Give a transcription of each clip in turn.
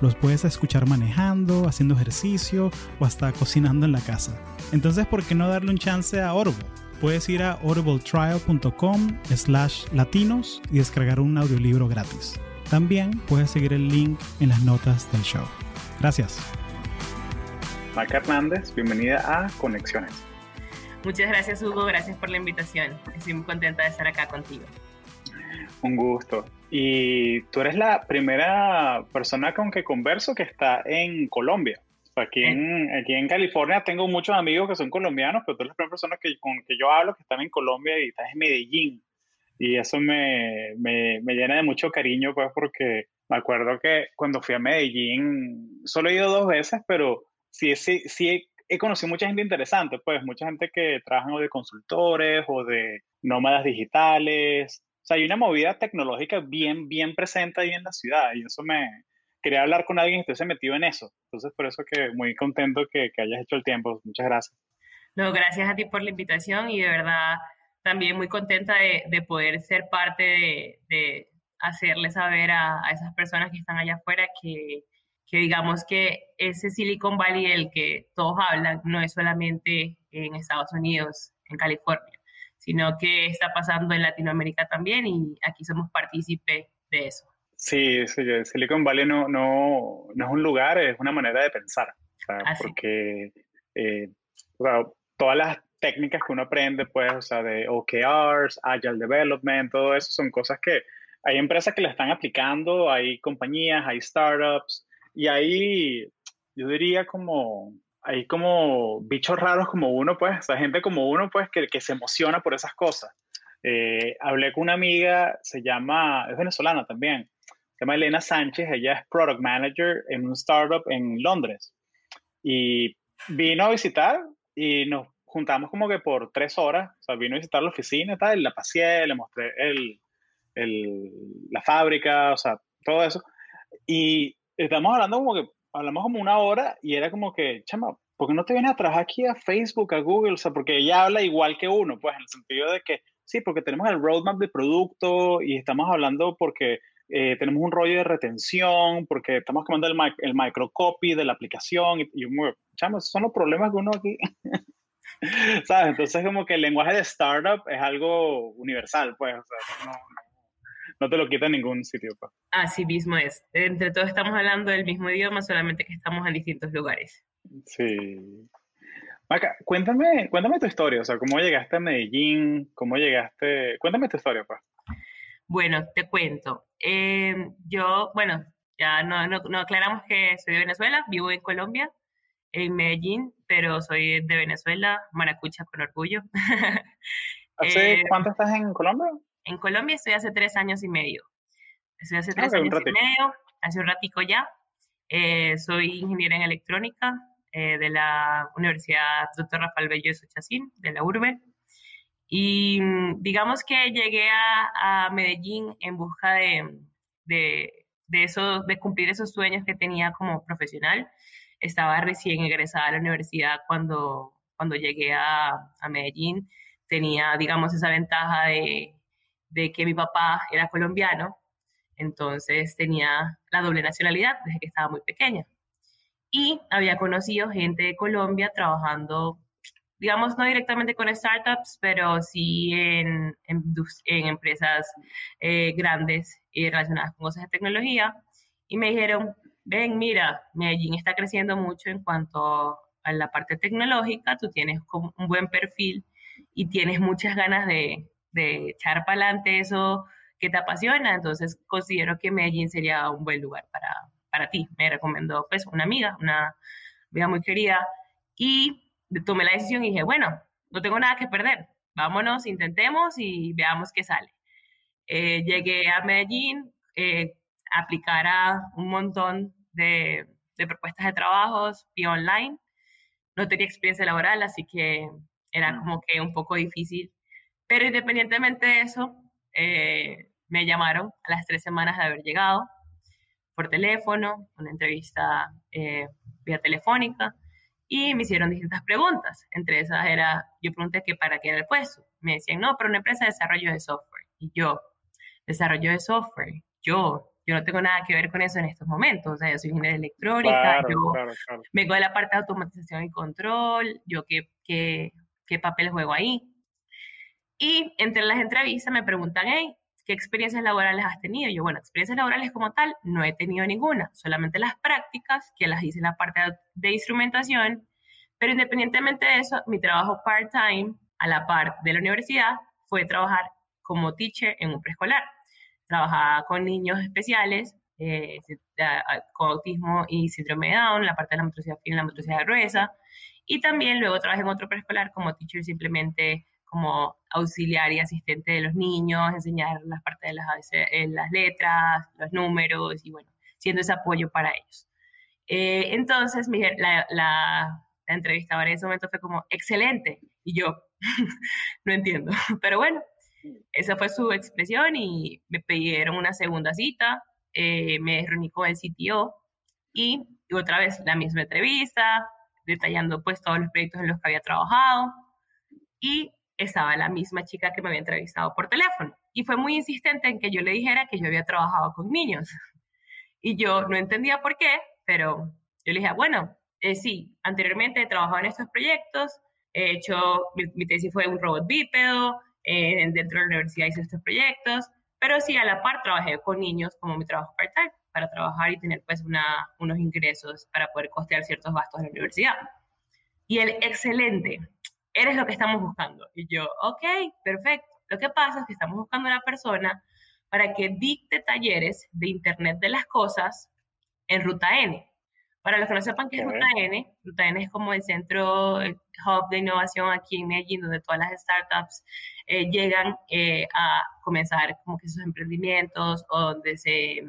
Los puedes escuchar manejando, haciendo ejercicio o hasta cocinando en la casa. Entonces, ¿por qué no darle un chance a Audible? Puedes ir a audibletrial.com slash latinos y descargar un audiolibro gratis. También puedes seguir el link en las notas del show. Gracias. Maca Hernández, bienvenida a Conexiones. Muchas gracias Hugo, gracias por la invitación. Estoy muy contenta de estar acá contigo. Un gusto. Y tú eres la primera persona con que converso que está en Colombia. Aquí en, aquí en California tengo muchos amigos que son colombianos, pero tú eres la primera persona que, con que yo hablo que están en Colombia y estás en Medellín. Y eso me, me, me llena de mucho cariño, pues, porque me acuerdo que cuando fui a Medellín, solo he ido dos veces, pero sí, sí, sí he conocido mucha gente interesante, pues, mucha gente que trabaja o de consultores o de nómadas digitales, sea, hay una movida tecnológica bien, bien presente ahí en la ciudad y eso me... Quería hablar con alguien que esté metido en eso. Entonces, por eso que muy contento que, hayas hecho el tiempo. Muchas gracias. No, gracias a ti por la invitación y de verdad también muy contenta de, de poder ser parte de, hacerle saber a, esas personas que están allá afuera que, que digamos que ese Silicon Valley del que todos hablan no es solamente en Estados Unidos, en California sino que está pasando en Latinoamérica también y aquí somos partícipes de eso. Sí, sí, Silicon Valley no, no, no es un lugar, es una manera de pensar, porque eh, todas las técnicas que uno aprende, pues, o sea, de OKRs, Agile Development, todo eso son cosas que hay empresas que le están aplicando, hay compañías, hay startups, y hay, yo diría como hay como bichos raros como uno, pues, o sea, gente como uno, pues, que, que se emociona por esas cosas. Eh, hablé con una amiga, se llama, es venezolana también, se llama Elena Sánchez, ella es Product Manager en un startup en Londres. Y vino a visitar y nos juntamos como que por tres horas, o sea, vino a visitar la oficina y tal, y la paseé, le mostré el, el, la fábrica, o sea, todo eso. Y estamos hablando como que hablamos como una hora y era como que, chama, ¿por qué no te vienes a trabajar aquí a Facebook, a Google? O sea, porque ella habla igual que uno, pues en el sentido de que sí, porque tenemos el roadmap de producto y estamos hablando porque eh, tenemos un rollo de retención, porque estamos cambiando el, el microcopy de la aplicación y, y chama, esos son los problemas que uno aquí. ¿Sabes? Entonces, como que el lenguaje de startup es algo universal, pues, o sea, no no te lo quita en ningún sitio. Pa. Así mismo es. Entre todos estamos hablando del mismo idioma, solamente que estamos en distintos lugares. Sí. Maca, cuéntame, cuéntame tu historia, o sea, cómo llegaste a Medellín, cómo llegaste, cuéntame tu historia, pues. Bueno, te cuento. Eh, yo, bueno, ya no, no, no, aclaramos que soy de Venezuela, vivo en Colombia, en Medellín, pero soy de Venezuela, maracucha con orgullo. ¿Hace eh, cuánto estás en Colombia? En Colombia estoy hace tres años y medio. Estoy hace tres años y medio, hace un ratico ya. Eh, soy ingeniera en electrónica eh, de la Universidad Dr. Rafael Bello de Suchacín, de la URBE. Y mm, digamos que llegué a, a Medellín en busca de, de, de, eso, de cumplir esos sueños que tenía como profesional. Estaba recién egresada a la universidad cuando, cuando llegué a, a Medellín. Tenía, digamos, esa ventaja de de que mi papá era colombiano, entonces tenía la doble nacionalidad desde que estaba muy pequeña. Y había conocido gente de Colombia trabajando, digamos, no directamente con startups, pero sí en, empresas eh, grandes y relacionadas con cosas de tecnología. Y me dijeron, ven, mira, Medellín está creciendo mucho en cuanto a la parte tecnológica, tú tienes un buen perfil y tienes muchas ganas de, de echar para adelante eso que te apasiona, entonces considero que Medellín sería un buen lugar para, para ti. Me recomendó pues una amiga, una amiga muy querida, y tomé la decisión y dije, bueno, no tengo nada que perder, vámonos, intentemos y veamos qué sale. Eh, llegué a Medellín, eh, aplicar a un montón de, de propuestas de trabajos vía online, no tenía experiencia laboral, así que era como que un poco difícil. Pero independientemente de eso, eh, me llamaron a las tres semanas de haber llegado por teléfono, una entrevista eh, vía telefónica, y me hicieron distintas preguntas. Entre esas era, yo pregunté que para qué era el puesto. Me decían, no, pero una empresa de desarrollo de software. Y yo, desarrollo de software, yo, yo no tengo nada que ver con eso en estos momentos. O sea, yo soy ingeniera electrónica, yo vengo de la parte de automatización y control, yo qué, qué, qué papel juego ahí. Y entre las entrevistas me preguntan, hey, ¿qué experiencias laborales has tenido? yo, bueno, experiencias laborales como tal, no he tenido ninguna, solamente las prácticas, que las hice en la parte de instrumentación, pero independientemente de eso, mi trabajo part-time a la par de la universidad fue trabajar como teacher en un preescolar. Trabajaba con niños especiales, eh, con autismo y síndrome de Down, la parte de la motricidad fina y la motricidad gruesa, y también luego trabajé en otro preescolar como teacher simplemente como auxiliar y asistente de los niños, enseñar las partes de las, eh, las letras, los números y bueno, siendo ese apoyo para ellos. Eh, entonces, la, la, la entrevistadora en ese momento fue como, excelente. Y yo, no entiendo. Pero bueno, esa fue su expresión y me pidieron una segunda cita, eh, me reuní con el CTO y, y otra vez la misma entrevista, detallando pues todos los proyectos en los que había trabajado y estaba la misma chica que me había entrevistado por teléfono. Y fue muy insistente en que yo le dijera que yo había trabajado con niños. Y yo no entendía por qué, pero yo le dije, bueno, eh, sí, anteriormente he trabajado en estos proyectos, he hecho, mi, tesis fue un robot bípedo, eh, dentro de la universidad hice estos proyectos, pero sí, a la par trabajé con niños como mi trabajo part-time para trabajar y tener pues una, unos ingresos para poder costear ciertos gastos en la universidad. Y el excelente, eres lo que estamos buscando. Y yo, ok, perfecto. Lo que pasa es que estamos buscando una persona para que dicte talleres de Internet de las Cosas en Ruta N. Para los que no sepan qué es Ruta N, Ruta N es como el centro hub de innovación aquí en Medellín, donde todas las startups eh, llegan eh, a comenzar como que sus emprendimientos, o donde se,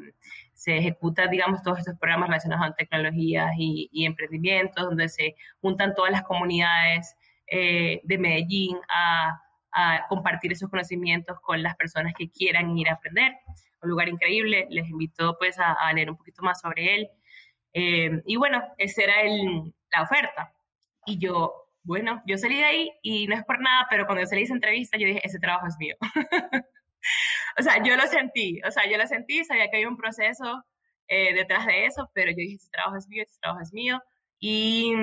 se ejecutan, digamos, todos estos programas relacionados con tecnologías y, y emprendimientos, donde se juntan todas las comunidades eh, de Medellín a, compartir esos conocimientos con las personas que quieran ir a aprender. Un lugar increíble, les invito pues a, leer un poquito más sobre él. Eh, y bueno, esa era el, la oferta. Y yo, bueno, yo salí de ahí y no es por nada, pero cuando yo salí de esa entrevista, yo dije, ese trabajo es mío. o sea, yo lo sentí, o sea, yo lo sentí, sabía que había un proceso eh, detrás de eso, pero yo dije, ese trabajo es mío, ese trabajo es mío. Y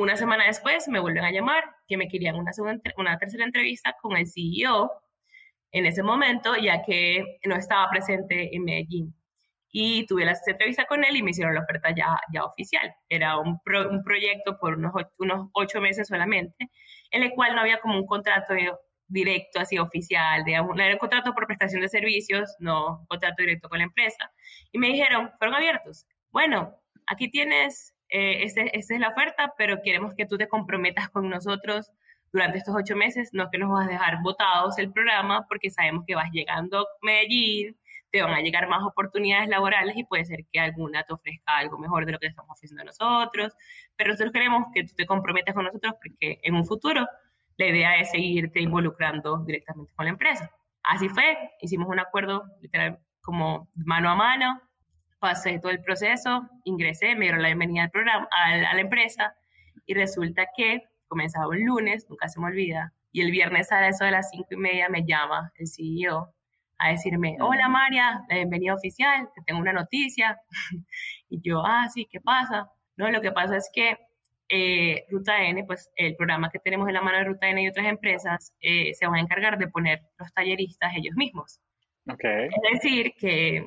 una semana después me vuelven a llamar que me querían una, segunda, una tercera entrevista con el CEO en ese momento, ya que no estaba presente en Medellín. Y tuve la entrevista con él y me hicieron la oferta ya, ya oficial. Era un, un proyecto por unos, unos ocho meses solamente, en el cual no había como un contrato directo, así oficial, no era un contrato por prestación de servicios, no contrato directo con la empresa. Y me dijeron, fueron abiertos. Bueno, aquí tienes eh, esa es la oferta, pero queremos que tú te comprometas con nosotros durante estos ocho meses, no que nos vas a dejar votados el programa, porque sabemos que vas llegando a Medellín, te van a llegar más oportunidades laborales y puede ser que alguna te ofrezca algo mejor de lo que estamos ofreciendo nosotros, pero nosotros queremos que tú te comprometas con nosotros porque en un futuro la idea es seguirte involucrando directamente con la empresa. Así fue, hicimos un acuerdo literal como mano a mano, pasé todo el proceso, ingresé, me dieron la bienvenida al programa, a, la empresa y resulta que comenzaba un lunes, nunca se me olvida, y el viernes a eso de las cinco y media me llama el CEO a decirme, hola María, bienvenida oficial, te tengo una noticia. y yo, ah, sí, ¿qué pasa? No, lo que pasa es que eh, Ruta N, pues el programa que tenemos en la mano de Ruta N y otras empresas, eh, se van a encargar de poner los talleristas ellos mismos. Okay. Es decir, que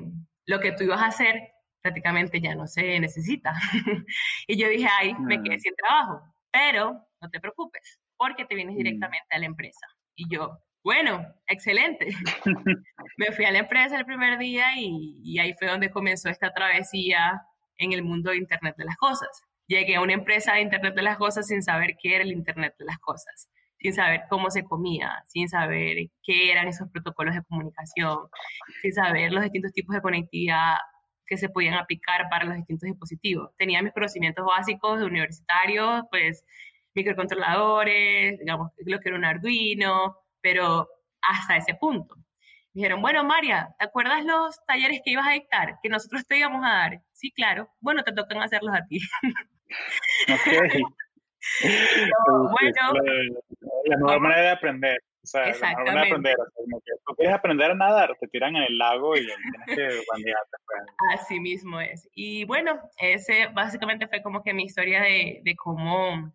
lo que tú ibas a hacer prácticamente ya no se necesita. y yo dije, ay, me quedé sin trabajo, pero no te preocupes, porque te vienes mm. directamente a la empresa. Y yo, bueno, excelente. me fui a la empresa el primer día y, y, ahí fue donde comenzó esta travesía en el mundo de Internet de las Cosas. Llegué a una empresa de Internet de las Cosas sin saber qué era el Internet de las Cosas sin saber cómo se comía, sin saber qué eran esos protocolos de comunicación, sin saber los distintos tipos de conectividad que se podían aplicar para los distintos dispositivos. Tenía mis conocimientos básicos de universitarios, pues microcontroladores, digamos, lo que era un Arduino, pero hasta ese punto. Me dijeron, bueno, María, ¿te acuerdas los talleres que ibas a dictar? Que nosotros te íbamos a dar. Sí, claro. Bueno, te tocan hacerlos a ti. bueno. La, nueva manera de aprender. O sea, la manera de aprender. tú quieres aprender a nadar, te tiran en el lago y tienes que bandearte. Pues. Así mismo es. Y bueno, ese básicamente fue como que mi historia de, de cómo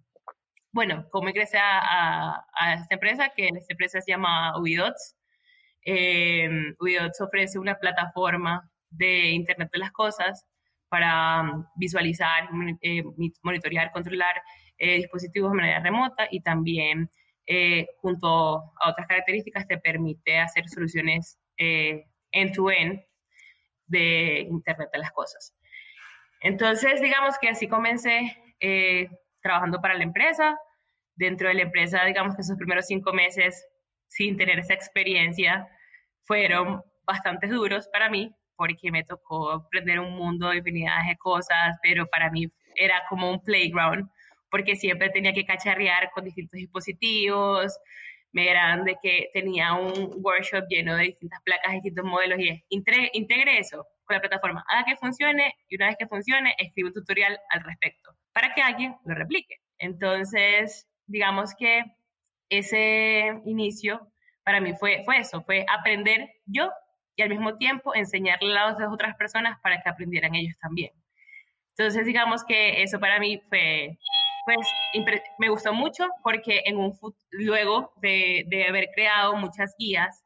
bueno, cómo ingresé a, a, esta empresa, que esta empresa se llama Ubidots. Eh, Ubidots ofrece una plataforma de Internet de las Cosas para um, visualizar, eh, monitorear, controlar eh, dispositivos de manera remota y también eh, junto a otras características te permite hacer soluciones end-to-end de Internet de las Cosas. Entonces, digamos que así comencé trabajando para la empresa. Dentro de la empresa, digamos que esos primeros cinco meses, sin tener esa experiencia, fueron bastante duros para mí, porque me tocó aprender un mundo de infinidad de cosas, pero para mí era como un playground, porque siempre tenía que cacharrear con distintos dispositivos, me eran de que tenía un workshop lleno de distintas placas, distintos modelos, y integre eso con la plataforma, haga que funcione, y una vez que funcione, escribe un tutorial al respecto para que alguien lo replique. Entonces, digamos que ese inicio para mí fue, fue eso, fue aprender yo y al mismo tiempo enseñarle a las otras personas para que aprendieran ellos también. Entonces, digamos que eso para mí fue, pues, me gustó mucho porque en un luego de, haber creado muchas guías,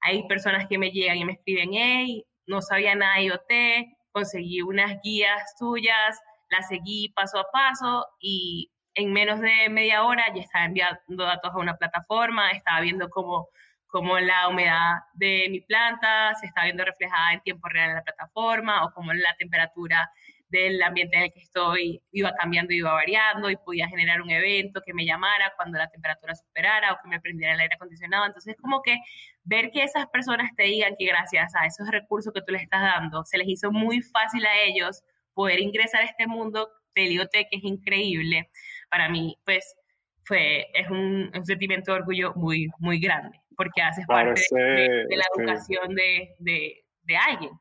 hay personas que me llegan y me escriben, hey, no sabía nada de IoT, conseguí unas guías tuyas, la seguí paso a paso y en menos de media hora ya estaba enviando datos a una plataforma, estaba viendo cómo, cómo la humedad de mi planta se estaba viendo reflejada en tiempo real en la plataforma o cómo la temperatura del ambiente en el que estoy iba cambiando, iba variando y podía generar un evento que me llamara cuando la temperatura superara o que me prendiera el aire acondicionado. Entonces, como que ver que esas personas te digan que gracias a esos recursos que tú les estás dando, se les hizo muy fácil a ellos poder ingresar a este mundo del IoT que es increíble, para mí, pues, fue, es un, sentimiento de orgullo muy, muy grande, porque haces parte de, la educación de, de, de alguien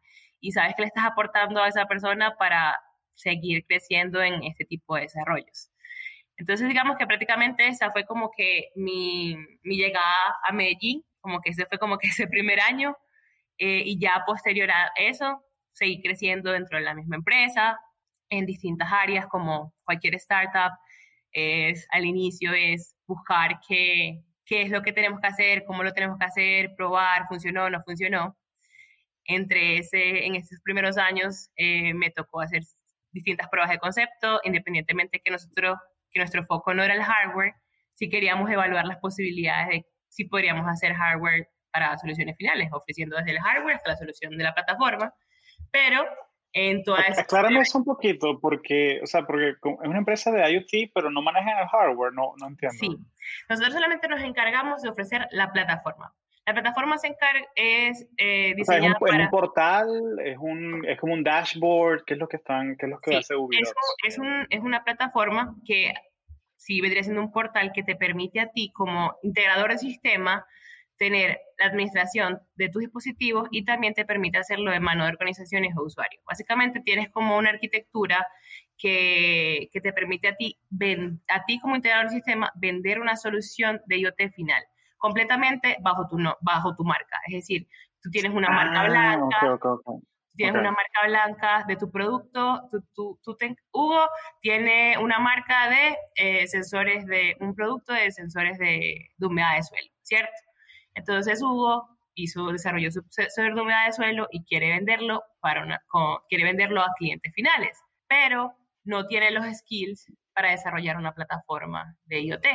y sabes que le estás aportando a esa persona para seguir creciendo en este tipo de desarrollos. Entonces, digamos que prácticamente esa fue como que mi, mi llegada a Medellín, como que ese fue como que ese primer año, eh, y ya posterior a eso, seguir creciendo dentro de la misma empresa, en distintas áreas, como cualquier startup, es al inicio es buscar qué, qué es lo que tenemos que hacer, cómo lo tenemos que hacer, probar, funcionó, o no funcionó. Entre ese, en esos primeros años eh, me tocó hacer distintas pruebas de concepto, independientemente que nosotros, que nuestro foco no era el hardware, si queríamos evaluar las posibilidades de si podríamos hacer hardware para soluciones finales, ofreciendo desde el hardware hasta la solución de la plataforma pero en toda esa... Aclárame eso un poquito, porque, o sea, porque es una empresa de IoT, pero no manejan el hardware, no, no entiendo. Sí, nosotros solamente nos encargamos de ofrecer la plataforma. La plataforma se encarga, es eh, diseñada es, un, un, portal, es, un, es como un dashboard, ¿qué es lo que están, qué es lo que hace Ubisoft? Es, es, un, es una plataforma que sí vendría siendo un portal que te permite a ti como integrador de sistema tener la administración de tus dispositivos y también te permite hacerlo de mano de organizaciones o usuarios. Básicamente tienes como una arquitectura que, que te permite a ti, a ti como integrador del sistema vender una solución de IoT final, completamente bajo tu, no, bajo tu marca. Es decir, tú tienes una marca ah, blanca, tienes una marca blanca de tu producto, tú, tú, Hugo tiene una marca de eh, sensores de, un producto de sensores de, de humedad de suelo, ¿cierto? Entonces Hugo hizo, desarrolló su sensor de humedad de suelo y quiere venderlo, para una, quiere venderlo a clientes finales, pero no tiene los skills para desarrollar una plataforma de IoT.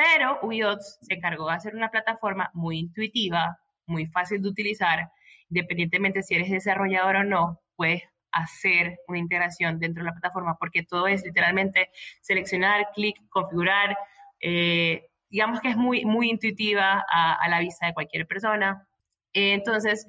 Pero UIOTS se encargó de hacer una plataforma muy intuitiva, muy fácil de utilizar, independientemente si eres desarrollador o no, puedes hacer una integración dentro de la plataforma, porque todo es literalmente seleccionar, clic, configurar, eh, digamos que es muy, muy intuitiva a, la vista de cualquier persona. entonces,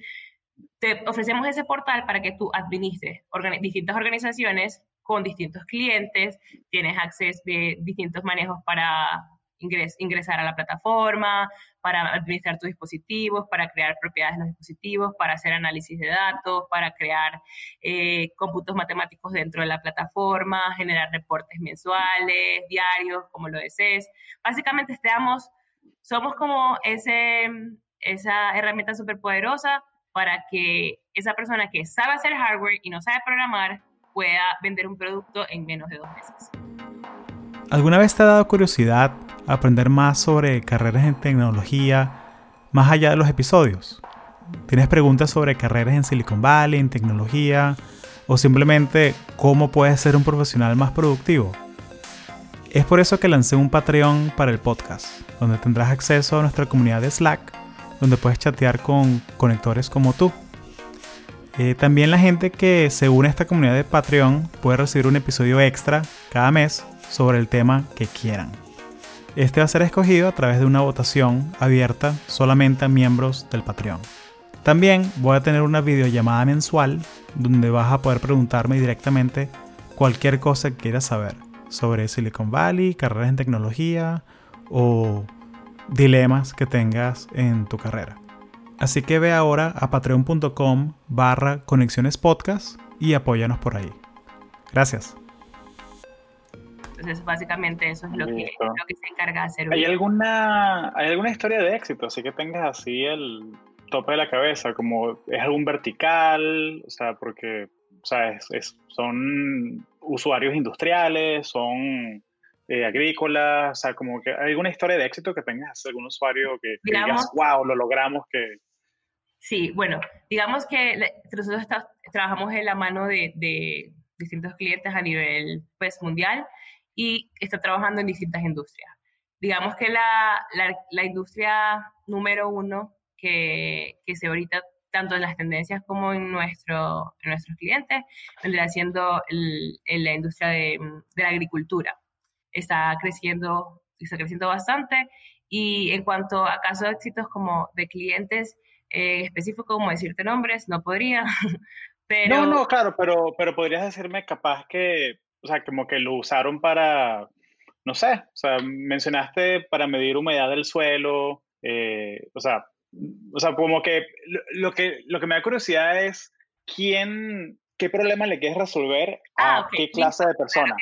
te ofrecemos ese portal para que tú administres distintas organizaciones con distintos clientes, tienes acceso de distintos manejos para ingresar a la plataforma, para administrar tus dispositivos, para crear propiedades de los dispositivos, para hacer análisis de datos, para crear eh, matemáticos dentro de la plataforma, generar reportes mensuales, diarios, como lo desees. Básicamente estamos, somos como esa herramienta súper poderosa para que esa persona que sabe hacer hardware y no sabe programar pueda vender un producto en menos de dos meses. ¿Alguna vez te ha dado curiosidad aprender más sobre carreras en tecnología más allá de los episodios? ¿Tienes preguntas sobre carreras en Silicon Valley, en tecnología o simplemente cómo puedes ser un profesional más productivo? Es por eso que lancé un Patreon para el podcast, donde tendrás acceso a nuestra comunidad de Slack, donde puedes chatear con conectores como tú. Eh, también la gente que se une a esta comunidad de Patreon puede recibir un episodio extra cada mes sobre el tema que quieran. Este va a ser escogido a través de una votación abierta solamente a miembros del Patreon. También voy a tener una videollamada mensual donde vas a poder preguntarme directamente cualquier cosa que quieras saber sobre Silicon Valley, carreras en tecnología o dilemas que tengas en tu carrera. Así que ve ahora a patreon.com barra conexiones podcast y apóyanos por ahí. Gracias. Entonces, básicamente eso es lo que, lo que, se encarga de hacer. ¿Hay alguna, ¿Hay alguna historia de éxito? Así que tengas así el tope de la cabeza, como es algún vertical, o sea, porque o sea, es, son usuarios industriales, son eh, agrícolas, o sea, como que alguna historia de éxito que tengas algún usuario que, digas, wow, lo logramos, que... Sí, bueno, digamos que nosotros trabajamos en la mano de, de distintos clientes a nivel pues, mundial y está trabajando en distintas industrias. Digamos que la, la, industria número uno que, que, se ahorita tanto en las tendencias como en, nuestro, en nuestros clientes, vendrá siendo la industria de, de, la agricultura. Está creciendo, está creciendo bastante y en cuanto a casos de éxitos como de clientes eh, específicos, como decirte nombres, no podría, pero... No, no, claro, pero, pero podrías decirme capaz que o sea, como que lo usaron para, no sé, o sea, mencionaste para medir humedad del suelo, eh, o sea, o sea, como que lo, que lo que me da curiosidad es quién, qué problema le quieres resolver a ah, qué clase de persona.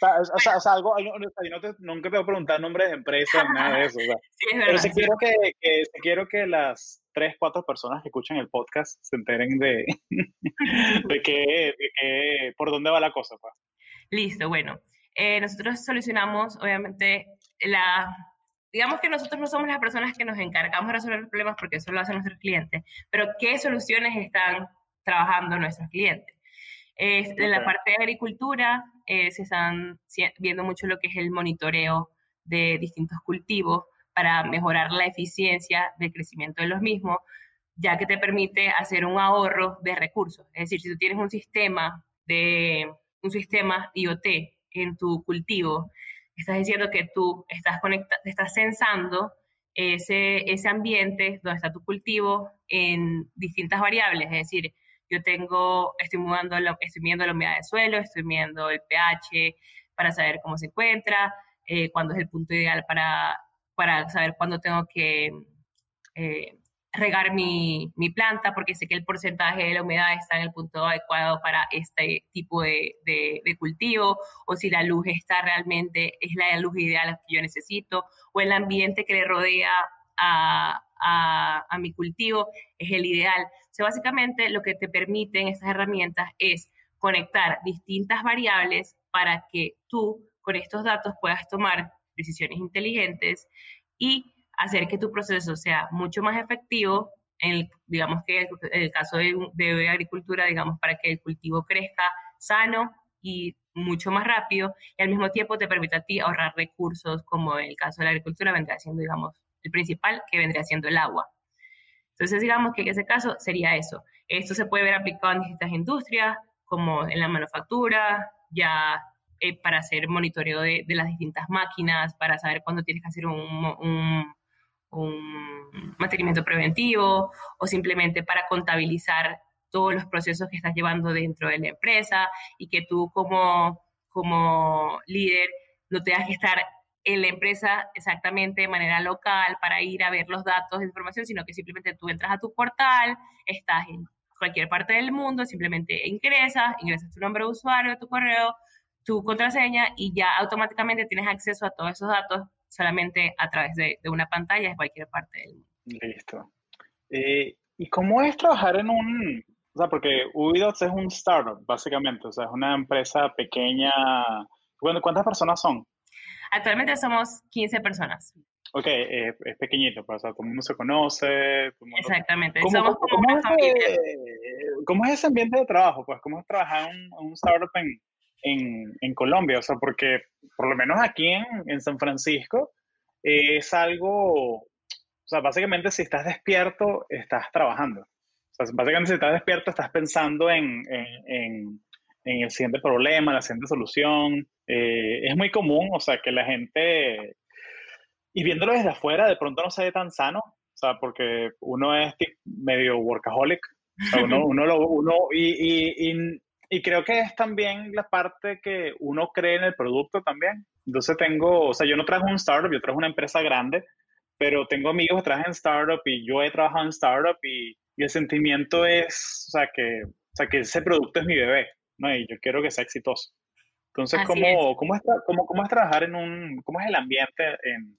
o, sea, o, sea, algo, yo no te, nunca te voy a preguntar nombres de empresas, nada de eso. O sea, sí, es verdad, pero sí, quiero que, que, quiero que las tres, cuatro personas que escuchan el podcast se enteren de, de, que, de que, por dónde va la cosa. Pues. Listo, bueno. Eh, nosotros solucionamos, obviamente, la... Digamos que nosotros no somos las personas que nos encargamos de resolver los problemas porque eso lo hacen nuestros clientes, pero ¿qué soluciones están trabajando nuestros clientes? En la parte de agricultura eh, se están viendo mucho lo que es el monitoreo de distintos cultivos para mejorar la eficiencia del crecimiento de los mismos, ya que te permite hacer un ahorro de recursos. Es decir, si tú tienes un sistema de un sistema IoT en tu cultivo, estás diciendo que tú estás conectado, estás censando ese, ese ambiente donde está tu cultivo en distintas variables, es decir, yo tengo, estoy mudando, estoy midiendo la humedad del suelo, estoy midiendo el pH para saber cómo se encuentra, eh, cuándo es el punto ideal para, para saber cuándo tengo que eh, regar mi, mi, planta porque sé que el porcentaje de la humedad está en el punto adecuado para este tipo de, de, cultivo o si la luz está realmente, es la luz ideal que yo necesito o el ambiente que le rodea a, a, a mi cultivo es el ideal. O sea, básicamente lo que te permiten estas herramientas es conectar distintas variables para que tú con estos datos puedas tomar decisiones inteligentes y hacer que tu proceso sea mucho más efectivo, en digamos que en el caso de, de, agricultura, digamos, para que el cultivo crezca sano y mucho más rápido y al mismo tiempo te permita a ti ahorrar recursos, como en el caso de la agricultura vendría siendo, digamos, el principal, que vendría siendo el agua. Entonces, digamos que en ese caso sería eso. Esto se puede ver aplicado en distintas industrias, como en la manufactura, ya eh, para hacer monitoreo de, de, las distintas máquinas, para saber cuándo tienes que hacer un, un un mantenimiento preventivo o simplemente para contabilizar todos los procesos que estás llevando dentro de la empresa y que tú como, como líder no tengas que estar en la empresa exactamente de manera local para ir a ver los datos de información, sino que simplemente tú entras a tu portal, estás en cualquier parte del mundo, simplemente ingresas, ingresas tu nombre de usuario, tu correo, tu contraseña y ya automáticamente tienes acceso a todos esos datos solamente a través de, una pantalla de cualquier parte del mundo. Listo. Eh, ¿Y cómo es trabajar en un, o sea, porque Ubidots es un startup, básicamente, o sea, es una empresa pequeña. ¿Cuántas personas son? Actualmente somos 15 personas. Ok, es pequeñito, pues, o sea, todo el mundo se conoce. Exactamente, somos como una familia. ¿Cómo es ese ambiente de trabajo? Pues, ¿cómo es trabajar en un, startup en, en, en, Colombia? O sea, porque por lo menos aquí en, en San Francisco es algo, o sea, básicamente si estás despierto, estás trabajando. O sea, básicamente si estás despierto, estás pensando en, en, en el siguiente problema, la siguiente solución. Eh, es muy común, o sea, que la gente, y viéndolo desde afuera, de pronto no se ve tan sano, o sea, porque uno es medio workaholic, o sea, uno, uno, lo, uno y, y, y, creo que es también la parte que uno cree en el producto también. Entonces tengo, o sea, yo no trajo un startup, yo trajo una empresa grande, pero tengo amigos que trabajan en startup y yo he trabajado en startup y, y el sentimiento es, o sea, que, o sea, que ese producto es mi bebé, ¿no? Y yo quiero que sea exitoso. Entonces, ¿cómo, ¿cómo, es, cómo, ¿cómo, es, trabajar en un, cómo es el ambiente en,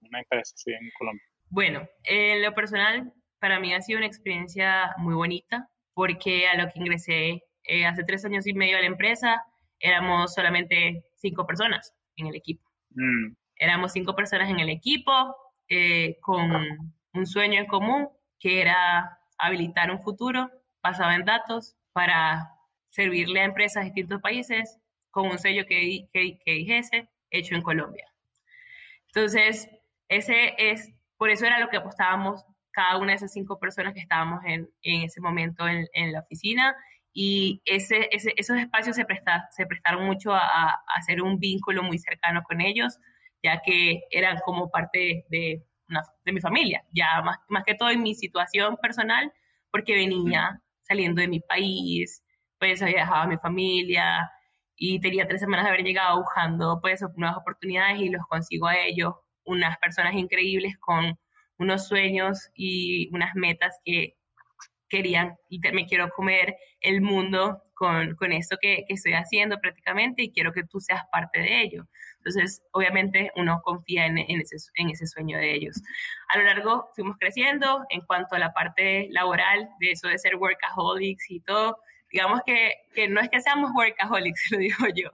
una empresa así en Colombia? Bueno, en lo personal, para mí ha sido una experiencia muy bonita, porque a lo que ingresé eh, hace tres años y medio a la empresa, éramos solamente cinco personas en el equipo. Mm. Éramos cinco personas en el equipo, eh, con un sueño en común, que era habilitar un futuro basado en datos para servirle a empresas de distintos países con un sello que, que, que dijese hecho en Colombia. Entonces, ese es, por eso era lo que apostábamos cada una de esas cinco personas que estábamos en, en ese momento en, en, la oficina y ese, ese, esos espacios se, presta, se prestaron mucho a, a, hacer un vínculo muy cercano con ellos, ya que eran como parte de, una, de mi familia, ya más, más que todo en mi situación personal, porque venía saliendo de mi país, pues había dejado a mi familia y tenía tres semanas de haber llegado buscando pues nuevas oportunidades y los consigo a ellos, unas personas increíbles con unos sueños y unas metas que querían y me quiero comer el mundo con, con esto que, que, estoy haciendo prácticamente y quiero que tú seas parte de ello. Entonces, obviamente, uno confía en, en, ese, en ese sueño de ellos. A lo largo fuimos creciendo en cuanto a la parte laboral, de eso de ser workaholics y todo. Digamos que, que no es que seamos workaholics, lo digo yo.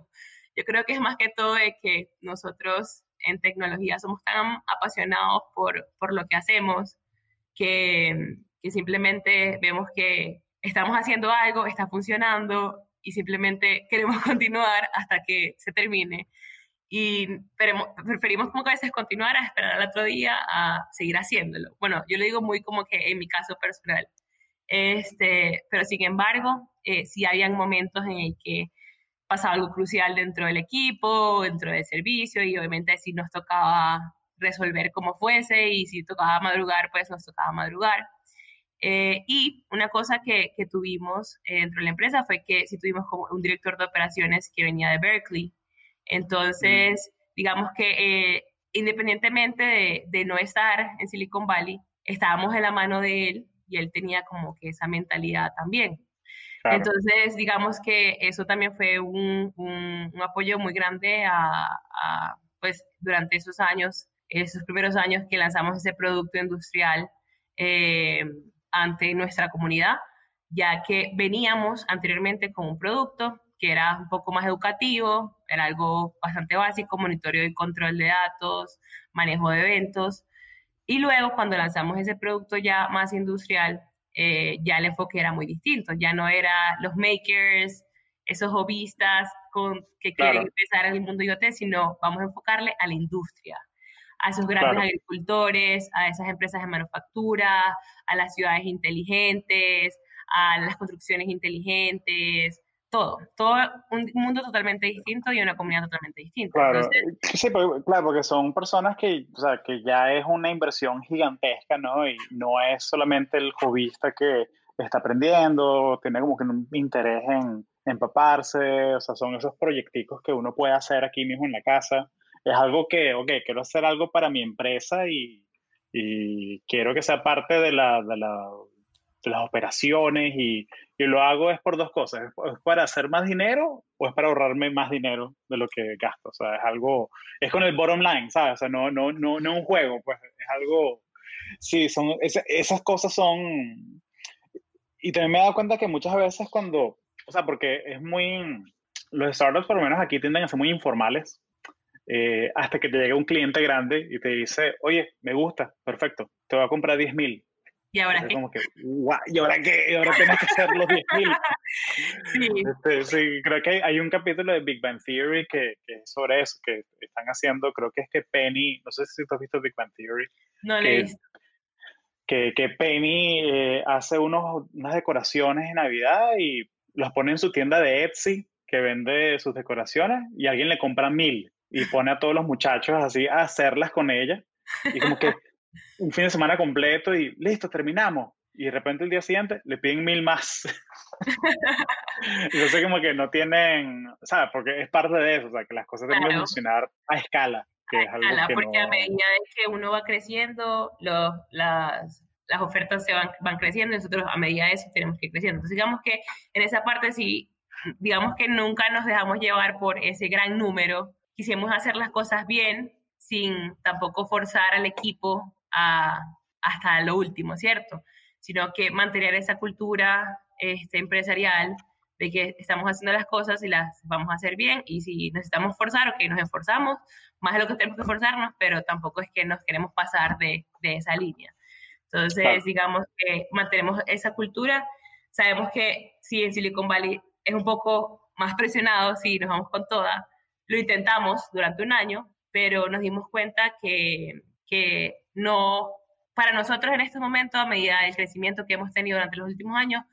Yo creo que es más que todo de que nosotros en tecnología somos tan apasionados por, por lo que hacemos que, que simplemente vemos que estamos haciendo algo, está funcionando y simplemente queremos continuar hasta que se termine y preferimos como que a veces continuar a esperar al otro día a seguir haciéndolo. Bueno, yo lo digo muy como que en mi caso personal. Este, pero sin embargo, eh, sí habían momentos en el que pasaba algo crucial dentro del equipo, dentro del servicio, y obviamente si nos tocaba resolver como fuese, y si tocaba madrugar, pues nos tocaba madrugar. Eh, y una cosa que, que tuvimos dentro de la empresa fue que si tuvimos como un director de operaciones que venía de Berkeley, entonces, digamos que eh, independientemente de, no estar en Silicon Valley, estábamos en la mano de él y él tenía como que esa mentalidad también. Entonces, digamos que eso también fue un, un, apoyo muy grande a, pues, durante esos años, esos primeros años que lanzamos ese producto industrial eh, ante nuestra comunidad, ya que veníamos anteriormente con un producto que era un poco más educativo, era algo bastante básico, monitoreo y control de datos, manejo de eventos. Y luego cuando lanzamos ese producto ya más industrial, eh, ya el enfoque era muy distinto, ya no era los makers, esos hobbyistas con, que quieren empezar en el mundo IoT, sino vamos a enfocarle a la industria, a esos grandes agricultores, a esas empresas de manufactura, a las ciudades inteligentes, a las construcciones inteligentes, todo, todo un mundo totalmente distinto y una comunidad totalmente distinta. Claro, sí, porque, claro, porque son personas que, o sea, que ya es una inversión gigantesca, ¿no? Y no es solamente el hobbyista que está aprendiendo, tiene como que un interés en empaparse, o sea, son esos proyecticos que uno puede hacer aquí mismo en la casa. Es algo que, ok, quiero hacer algo para mi empresa y, y quiero que sea parte de, la, de, la, de las operaciones y, y, lo hago es por dos cosas, es para hacer más dinero o es para ahorrarme más dinero de lo que gasto, o sea, es algo, es con el bottom line, ¿sabes? O sea, no, no, no, no un juego, pues es algo, sí, son, esas cosas son, y también me he dado cuenta que muchas veces cuando, o sea, porque es muy, los startups por lo menos aquí tienden a ser muy informales, eh, hasta que te llega un cliente grande y te dice, oye, me gusta, perfecto, te voy a comprar 10 mil. ¿Y ahora qué? Como que, ¿Y ahora qué? ¿Y ahora tengo que hacer los 10 mil? sí. Este, sí, creo que hay, hay, un capítulo de Big Bang Theory que, que, es sobre eso, que están haciendo, creo que es que Penny, no sé si tú has visto Big Bang Theory. No he visto. Que, que Penny eh, hace unos, unas decoraciones de Navidad y las pone en su tienda de Etsy, que vende sus decoraciones, y alguien le compra mil y pone a todos los muchachos así a hacerlas con ella. Y como que un fin de semana completo y listo, terminamos. Y de repente el día siguiente le piden mil más. sé como que no tienen, ¿sabes? Porque es parte de eso, o sea, que las cosas tienen que funcionar a escala. Que a es algo escala, porque a medida que uno va creciendo, los, las, las ofertas se van, van creciendo, nosotros a medida de eso tenemos que ir creciendo. Entonces, digamos que en esa parte sí, digamos que nunca nos dejamos llevar por ese gran número quisimos hacer las cosas bien sin tampoco forzar al equipo a, hasta lo último, ¿cierto? Sino que mantener esa cultura este, empresarial de que estamos haciendo las cosas y las vamos a hacer bien y si necesitamos forzar, ok, nos esforzamos más de lo que tenemos que esforzarnos, pero tampoco es que nos queremos pasar de, de esa línea. Entonces, digamos que mantenemos esa cultura. Sabemos que si en Silicon Valley es un poco más presionado, si nos vamos con toda, lo intentamos durante un año, pero nos dimos cuenta que, que no, para nosotros en este momento, a medida del crecimiento que hemos tenido durante los últimos años,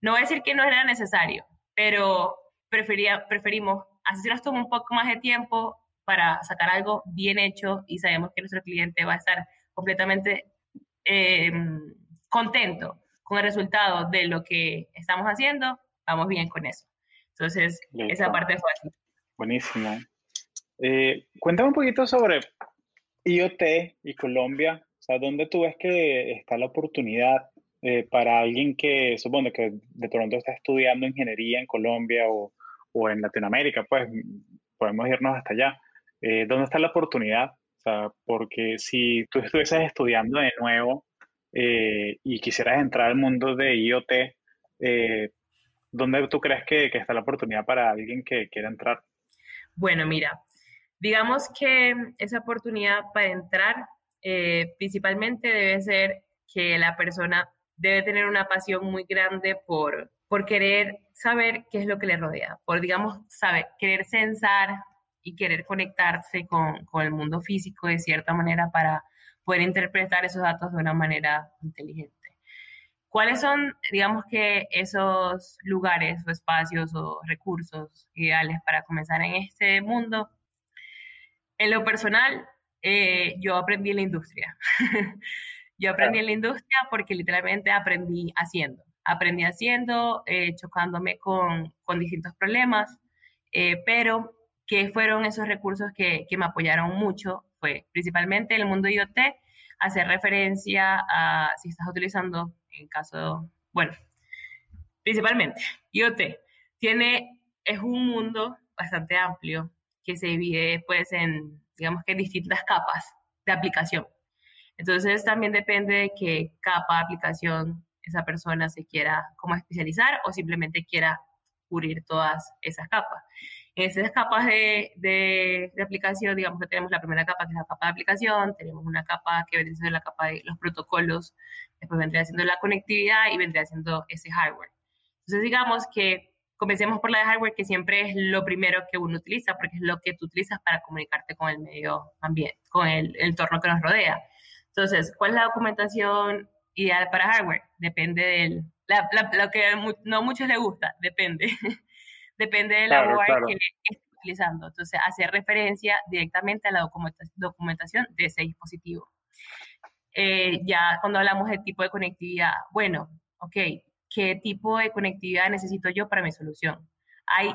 no voy a decir que no era necesario, pero prefería, preferimos, así nos toma un poco más de tiempo para sacar algo bien hecho y sabemos que nuestro cliente va a estar completamente eh, contento con el resultado de lo que estamos haciendo, vamos bien con eso. Entonces, esa parte fue así. Buenísimo. Eh, cuéntame un poquito sobre IoT y Colombia. O sea, ¿dónde tú ves que está la oportunidad eh, para alguien que, supongo que de pronto está estudiando ingeniería en Colombia o, o en Latinoamérica? Pues podemos irnos hasta allá. Eh, ¿Dónde está la oportunidad? O sea, porque si tú estuvieses estudiando de nuevo y quisieras entrar al mundo de IoT, ¿dónde tú crees que, que está la oportunidad para alguien que quiera entrar? Bueno, mira, digamos que esa oportunidad para entrar eh, principalmente debe ser que la persona debe tener una pasión muy grande por, querer saber qué es lo que le rodea, por, digamos, saber, querer censar y querer conectarse con, con el mundo físico de cierta manera para poder interpretar esos datos de una manera inteligente. ¿Cuáles son, digamos que, esos lugares o espacios o recursos ideales para comenzar en este mundo? En lo personal, eh, yo aprendí en la industria. yo aprendí en la industria porque literalmente aprendí haciendo. Aprendí haciendo, eh, chocándome con, con, distintos problemas, eh, pero ¿qué fueron esos recursos que, que me apoyaron mucho? Fue principalmente en el mundo IoT, hacer referencia a si estás utilizando en caso, bueno, principalmente, IoT tiene, es un mundo bastante amplio que se divide pues en, digamos que distintas capas de aplicación. Entonces también depende de qué capa de aplicación esa persona se quiera como especializar o simplemente quiera cubrir todas esas capas. Esas capas de, de, de, aplicación, digamos que tenemos la primera capa, que es la capa de aplicación, tenemos una capa que vendría siendo la capa de los protocolos, después vendría siendo la conectividad y vendría siendo ese hardware. Entonces, digamos que comencemos por la de hardware, que siempre es lo primero que uno utiliza, porque es lo que tú utilizas para comunicarte con el medio ambiente, con el, el entorno que nos rodea. Entonces, ¿cuál es la documentación ideal para hardware? Depende del, la, lo que no a muchos les gusta, depende. depende de la claro, que esté utilizando. Entonces, hacer referencia directamente a la documentación de ese dispositivo. Eh, ya cuando hablamos del tipo de conectividad, bueno, ok, ¿qué tipo de conectividad necesito yo para mi solución? Hay,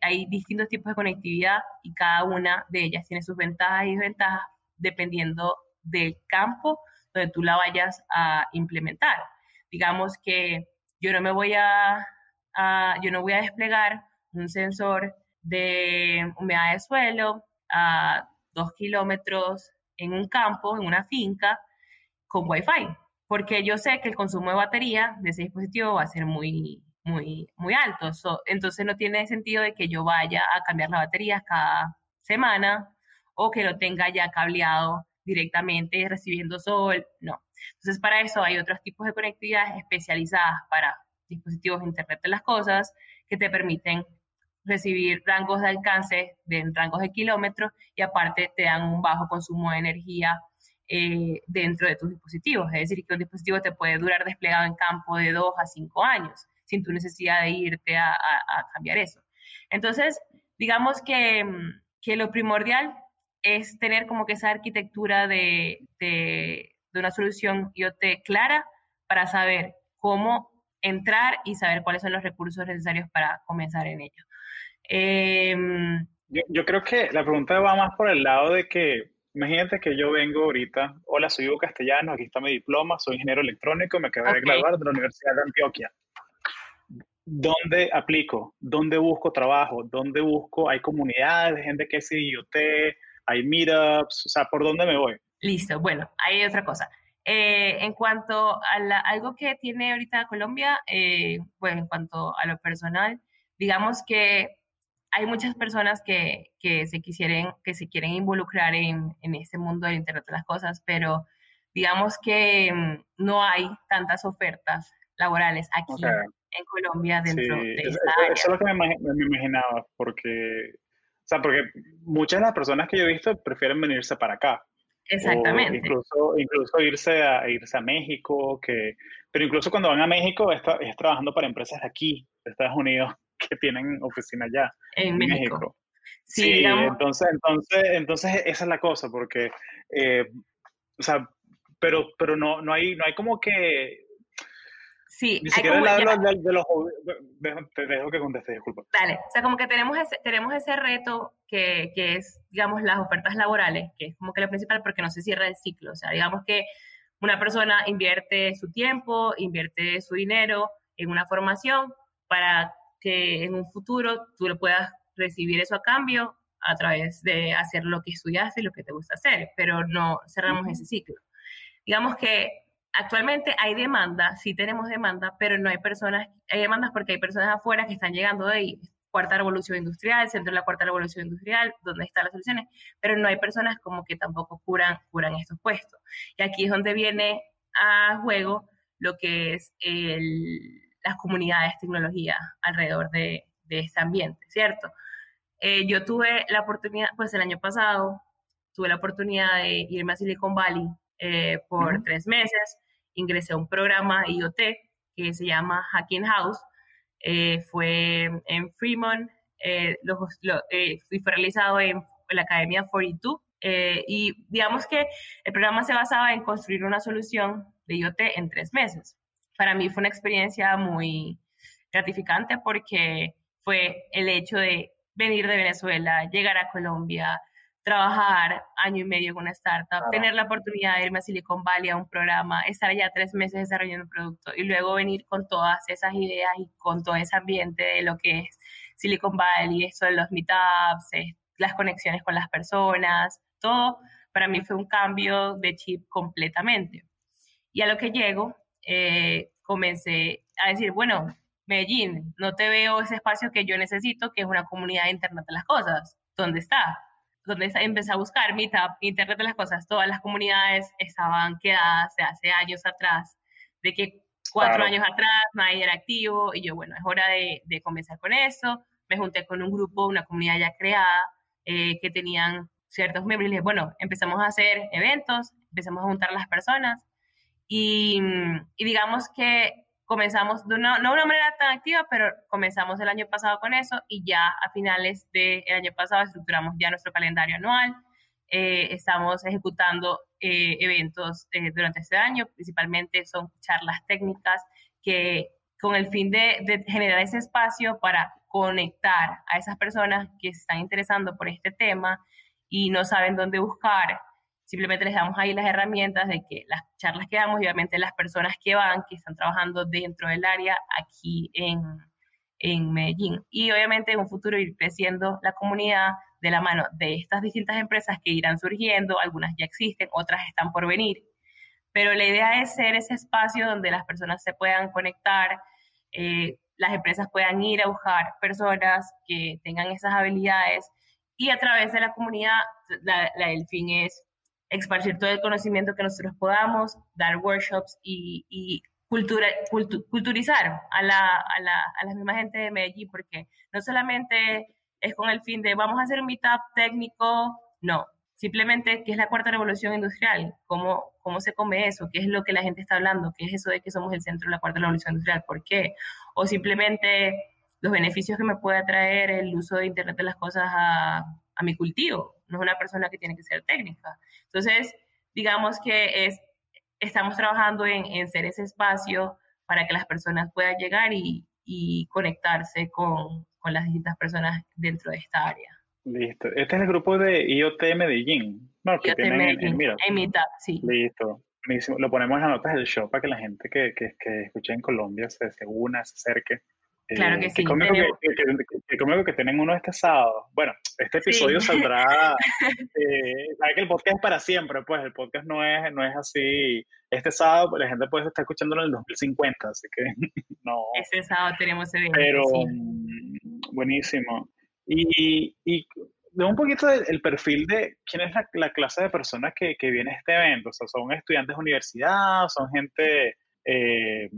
hay distintos tipos de conectividad y cada una de ellas tiene sus ventajas y desventajas dependiendo del campo donde tú la vayas a implementar. Digamos que yo no me voy a, yo no voy a desplegar un sensor de humedad de suelo a dos kilómetros en un campo, en una finca, con Wi-Fi, porque yo sé que el consumo de batería de ese dispositivo va a ser muy, muy, muy alto. entonces no tiene sentido de que yo vaya a cambiar la batería cada semana o que lo tenga ya cableado directamente recibiendo sol, no. Entonces para eso hay otros tipos de conectividad especializadas para dispositivos de Internet de las Cosas que te permiten recibir rangos de alcance de rangos de kilómetros y aparte te dan un bajo consumo de energía eh, dentro de tus dispositivos. Es decir, que un dispositivo te puede durar desplegado en campo de dos a cinco años sin tu necesidad de irte a, cambiar eso. Entonces, digamos que, que, lo primordial es tener como que esa arquitectura de, de, de una solución IoT clara para saber cómo entrar y saber cuáles son los recursos necesarios para comenzar en ello. Em, yo, yo, creo que la pregunta va más por el lado de que Imagínate que yo vengo ahorita, hola, soy Hugo Castellano, aquí está mi diploma, soy ingeniero electrónico, me acabo de graduar de la Universidad de Antioquia. ¿Dónde aplico? ¿Dónde busco trabajo? ¿Dónde busco? ¿Hay comunidades de gente que es IoT? ¿Hay meetups? O sea, ¿por dónde me voy? Listo, bueno, hay otra cosa. Eh, en cuanto a algo que tiene ahorita Colombia, eh, pues en cuanto a lo personal, digamos que hay muchas personas que, que, se quisieran, que se quieren involucrar en, en este mundo del Internet de las Cosas, pero digamos que mm, no hay tantas ofertas laborales aquí en Colombia dentro de esta área. Eso es lo que me, me, imaginaba, porque, o sea, porque muchas de las personas que yo he visto prefieren venirse para acá. Exactamente. incluso, incluso irse a, irse a México, que, pero incluso cuando van a México es, es trabajando para empresas de aquí, de Estados Unidos, que tienen oficina allá en, México. Sí, entonces, entonces, entonces esa es la cosa, porque, eh, o sea, pero, pero no, no, hay, no hay como que... Sí, Ni siquiera el lado de, los... Te dejo que conteste, disculpa. Dale, o sea, como que tenemos ese, tenemos ese reto que, que es, digamos, las ofertas laborales, que es como que lo principal porque no se cierra el ciclo. O sea, digamos que una persona invierte su tiempo, invierte su dinero en una formación para que en un futuro tú lo puedas recibir eso a cambio a través de hacer lo que estudiaste y lo que te gusta hacer, pero no cerramos ese ciclo. Digamos que actualmente hay demanda, sí tenemos demanda, pero no hay personas, hay demandas porque hay personas afuera que están llegando de ahí, cuarta revolución industrial, centro de la cuarta revolución industrial, donde están las soluciones, pero no hay personas como que tampoco curan, curan estos puestos. Y aquí es donde viene a juego lo que es el, las comunidades de tecnología alrededor de, de este ambiente, ¿cierto? Eh, yo tuve la oportunidad, pues el año pasado, tuve la oportunidad de irme a Silicon Valley eh, por tres meses, ingresé a un programa IoT que se llama Hacking House, eh, fue en Fremont, lo, fue realizado en la Academia 42 y digamos que el programa se basaba en construir una solución de IoT en tres meses para mí fue una experiencia muy gratificante porque fue el hecho de venir de Venezuela, llegar a Colombia, trabajar año y medio con una startup, tener la oportunidad de irme a Silicon Valley a un programa, estar allá tres meses desarrollando un producto y luego venir con todas esas ideas y con todo ese ambiente de lo que es Silicon Valley, eso de los meetups, eh, las conexiones con las personas, todo para mí fue un cambio de chip completamente. Y a lo que llego eh, comencé a decir, bueno, Medellín, no te veo ese espacio que yo necesito, que es una comunidad de Internet de las Cosas. ¿Dónde está? ¿Dónde está? Empecé a buscar Meetup, Internet de las Cosas. Todas las comunidades estaban quedadas de hace años atrás, de que cuatro años atrás nadie era activo y yo, bueno, es hora de, de, comenzar con eso. Me junté con un grupo, una comunidad ya creada, eh, que tenían ciertos miembros y dije, bueno, empezamos a hacer eventos, empezamos a juntar a las personas y, digamos que comenzamos de una, no de una manera tan activa, pero comenzamos el año pasado con eso y ya a finales del año pasado estructuramos ya nuestro calendario anual. Eh, estamos ejecutando eh, eventos eh, durante este año, principalmente son charlas técnicas que con el fin de, de, generar ese espacio para conectar a esas personas que se están interesando por este tema y no saben dónde buscar Simplemente les damos ahí las herramientas de que las charlas que damos y obviamente las personas que van, que están trabajando dentro del área aquí en, en Medellín. Y obviamente en un futuro ir creciendo la comunidad de la mano de estas distintas empresas que irán surgiendo, algunas ya existen, otras están por venir. Pero la idea es ser ese espacio donde las personas se puedan conectar, eh, las empresas puedan ir a buscar personas que tengan esas habilidades y a través de la comunidad, el fin es esparcir todo el conocimiento que nosotros podamos, dar workshops y, y cultura, culturizar a la, a, la, a la misma gente de Medellín, porque no solamente es con el fin de vamos a hacer un meetup técnico, no, simplemente qué es la cuarta revolución industrial, cómo, cómo se come eso, qué es lo que la gente está hablando, qué es eso de que somos el centro de la cuarta revolución industrial, por qué, o simplemente los beneficios que me puede traer el uso de Internet de las cosas a, a mi cultivo, no es una persona que tiene que ser técnica. Entonces, digamos que es, estamos trabajando en, en ser ese espacio para que las personas puedan llegar y, y conectarse con, con, las distintas personas dentro de esta área. Listo. Este es el grupo de IoT Medellín. No, que IoT Medellín. En, en Meetup, sí. Listo. Lo ponemos en las notas del show para que la gente que, que, que escuche en Colombia se, se una, se acerque. Claro que eh, sí. Que conmigo que, tienen uno este sábado. Bueno, este episodio saldrá. Eh, sabe que el podcast es para siempre, pues el podcast no es, no es así. Este sábado la gente puede estar escuchándolo en el 2050, así que no. Este sábado tenemos evento. Pero mm, buenísimo. Y, y de un poquito el, perfil de quién es la, clase de personas que, que, viene a este evento. O sea, son estudiantes de universidad, son gente. Eh,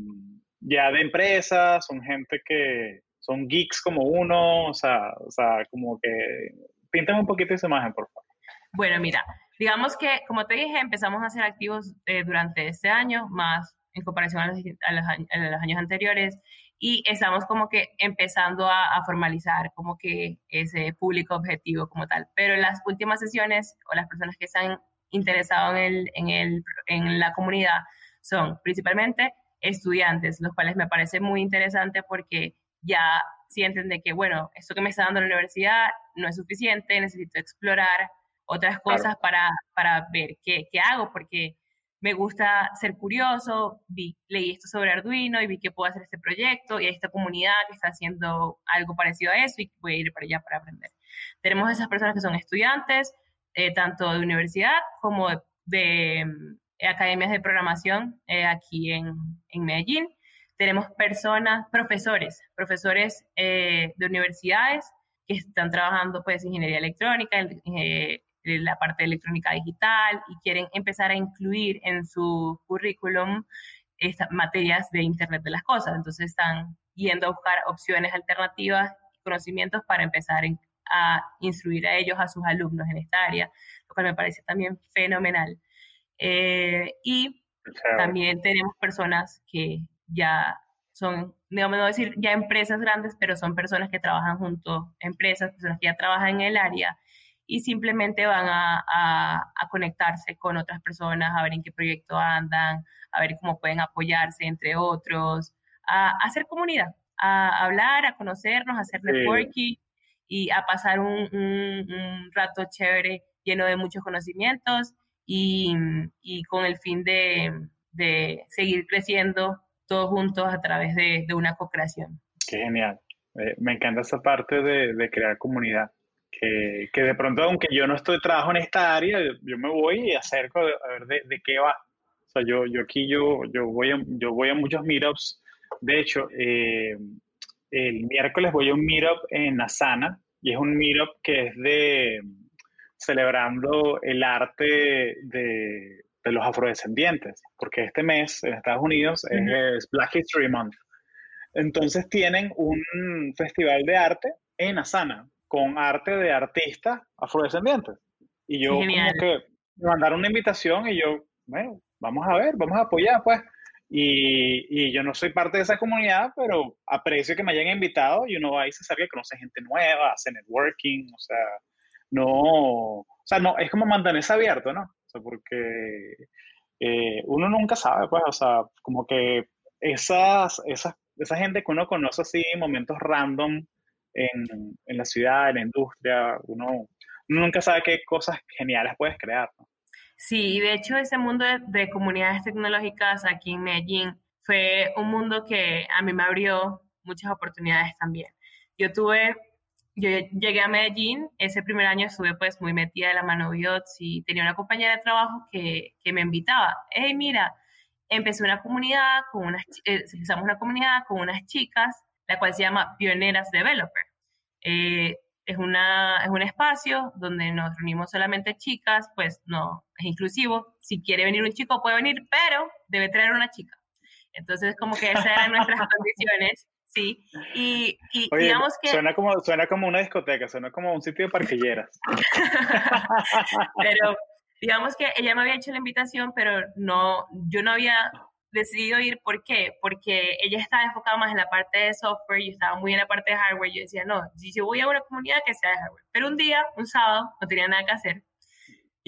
ya de empresas, son gente que son geeks como uno, o sea, o sea como que píntame un poquito esa imagen, por favor. Bueno, mira, digamos que, como te dije, empezamos a ser activos eh, durante este año, más en comparación a los, a, los, años anteriores, y estamos como que empezando a, a, formalizar como que ese público objetivo como tal. Pero en las últimas sesiones, o las personas que están interesadas en, el, en, el, en la comunidad, son principalmente estudiantes, los cuales me parece muy interesante porque ya sienten de que, bueno, esto que me está dando la universidad no es suficiente, necesito explorar otras cosas para, para ver qué, qué, hago, porque me gusta ser curioso, vi, leí esto sobre Arduino y vi que puedo hacer este proyecto y hay esta comunidad que está haciendo algo parecido a eso y voy a ir para allá para aprender. Tenemos esas personas que son estudiantes, eh, tanto de universidad como de eh, academias de programación eh, aquí en, en, Medellín. Tenemos personas, profesores, profesores eh, de universidades que están trabajando pues ingeniería electrónica, en, la parte electrónica digital y quieren empezar a incluir en su currículum estas materias de Internet de las Cosas. Entonces están yendo a buscar opciones alternativas, conocimientos para empezar a instruir a ellos, a sus alumnos en esta área, lo cual me parece también fenomenal. Eh, y también tenemos personas que ya son, digamos, no decir ya empresas grandes, pero son personas que trabajan junto a empresas, personas que ya trabajan en el área y simplemente van a, a, conectarse con otras personas, a ver en qué proyecto andan, a ver cómo pueden apoyarse entre otros, a, hacer comunidad, a hablar, a conocernos, a hacer networking y a pasar un, un, un rato chévere lleno de muchos conocimientos y, y con el fin de, de, seguir creciendo todos juntos a través de, de una co-creación. Qué genial. Eh, me encanta esa parte de, de crear comunidad. Que, que, de pronto, aunque yo no estoy trabajo en esta área, yo me voy y acerco a ver de, de, qué va. O sea, yo, yo aquí yo, yo, voy a, yo voy a muchos meetups. De hecho, eh, el miércoles voy a un meetup en Asana y es un meetup que es de celebrando el arte de, de los afrodescendientes, porque este mes en Estados Unidos es Black History Month. Entonces tienen un festival de arte en Asana, con arte de artistas afrodescendientes. Y yo como que me mandaron una invitación y yo, bueno, vamos a ver, vamos a apoyar, pues. Y, yo no soy parte de esa comunidad, pero aprecio que me hayan invitado y uno va y se sabe que conoce gente nueva, hace networking, o sea, no, o sea, no, es como mantenerse abierto, ¿no? O sea, porque eh, uno nunca sabe, pues, o sea, como que esas, esas, esa gente que uno conoce así en momentos random en, en la ciudad, en la industria, uno, nunca sabe qué cosas geniales puedes crear, ¿no? Sí, de hecho ese mundo de, comunidades tecnológicas aquí en Medellín fue un mundo que a mí me abrió muchas oportunidades también. Yo tuve, yo llegué a Medellín, ese primer año estuve pues muy metida de la mano BIOTS y tenía una compañera de trabajo que, que me invitaba, hey mira, empecé una comunidad con unas, eh, empezamos una comunidad con unas chicas, la cual se llama Pioneras Developer. Eh, es, una, es un espacio donde nos reunimos solamente chicas, pues no, es inclusivo. Si quiere venir un chico, puede venir, pero debe traer una chica. Entonces, como que esas eran nuestras condiciones, sí. Y, y digamos que... Suena como, suena como una discoteca, suena como un sitio de parquilleras. pero digamos que ella me había hecho la invitación, pero no, yo no había decidido ir, ¿por qué? Porque ella estaba enfocada más en la parte de software, y estaba muy en la parte de hardware, yo decía, no, si yo voy a una comunidad que sea de hardware. Pero un día, un sábado, no tenía nada que hacer,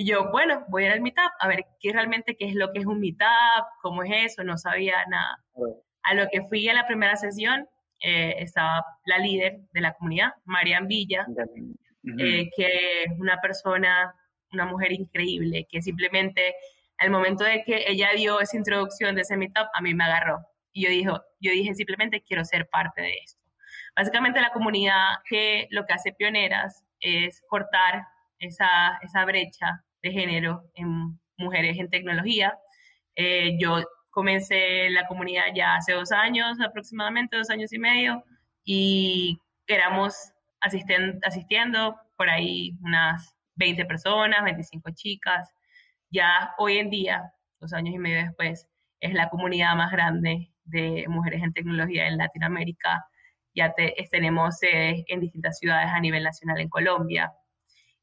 y yo, bueno, voy a ir al meetup a ver qué realmente qué es lo que es un meetup, cómo es eso, no sabía nada. A lo que fui a la primera sesión, eh, estaba la líder de la comunidad, Marian Villa, eh, que es una persona, una mujer increíble, que simplemente al momento de que ella dio esa introducción de ese meetup, a mí me agarró. Y yo, dijo, yo dije simplemente quiero ser parte de esto. Básicamente la comunidad que lo que hace pioneras es cortar esa, esa brecha de género en mujeres en tecnología. Eh, yo comencé la comunidad ya hace dos años, aproximadamente dos años y medio, y éramos asistiendo por ahí unas 20 personas, 25 chicas, ya hoy en día, dos años y medio después, es la comunidad más grande de mujeres en tecnología en Latinoamérica. Ya tenemos en distintas ciudades a nivel nacional en Colombia.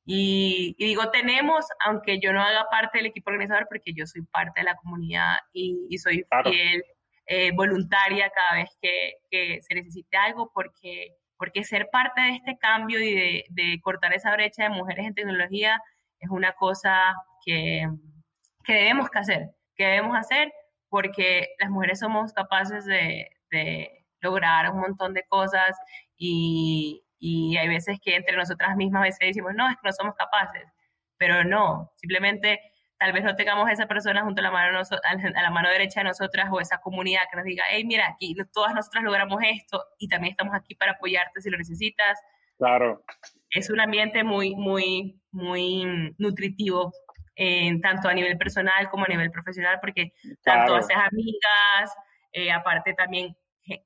Y, digo tenemos, aunque yo no haga parte del equipo organizador, porque yo soy parte de la comunidad y, soy fiel, eh, voluntaria cada vez que, se necesite algo, porque, porque ser parte de este cambio y de, de cortar esa brecha de mujeres en tecnología es una cosa que, que debemos que hacer, que debemos hacer porque las mujeres somos capaces de, lograr un montón de cosas y, y, hay veces que entre nosotras mismas a veces decimos, no, es que no somos capaces, pero no, simplemente tal vez no tengamos esa persona junto a la mano, a la mano derecha de nosotras o esa comunidad que nos diga, hey, mira, aquí todas nosotras logramos esto y también estamos aquí para apoyarte si lo necesitas. Claro. Es un ambiente muy, muy, muy nutritivo tanto a nivel personal como a nivel profesional, porque tanto haces amigas, eh, aparte también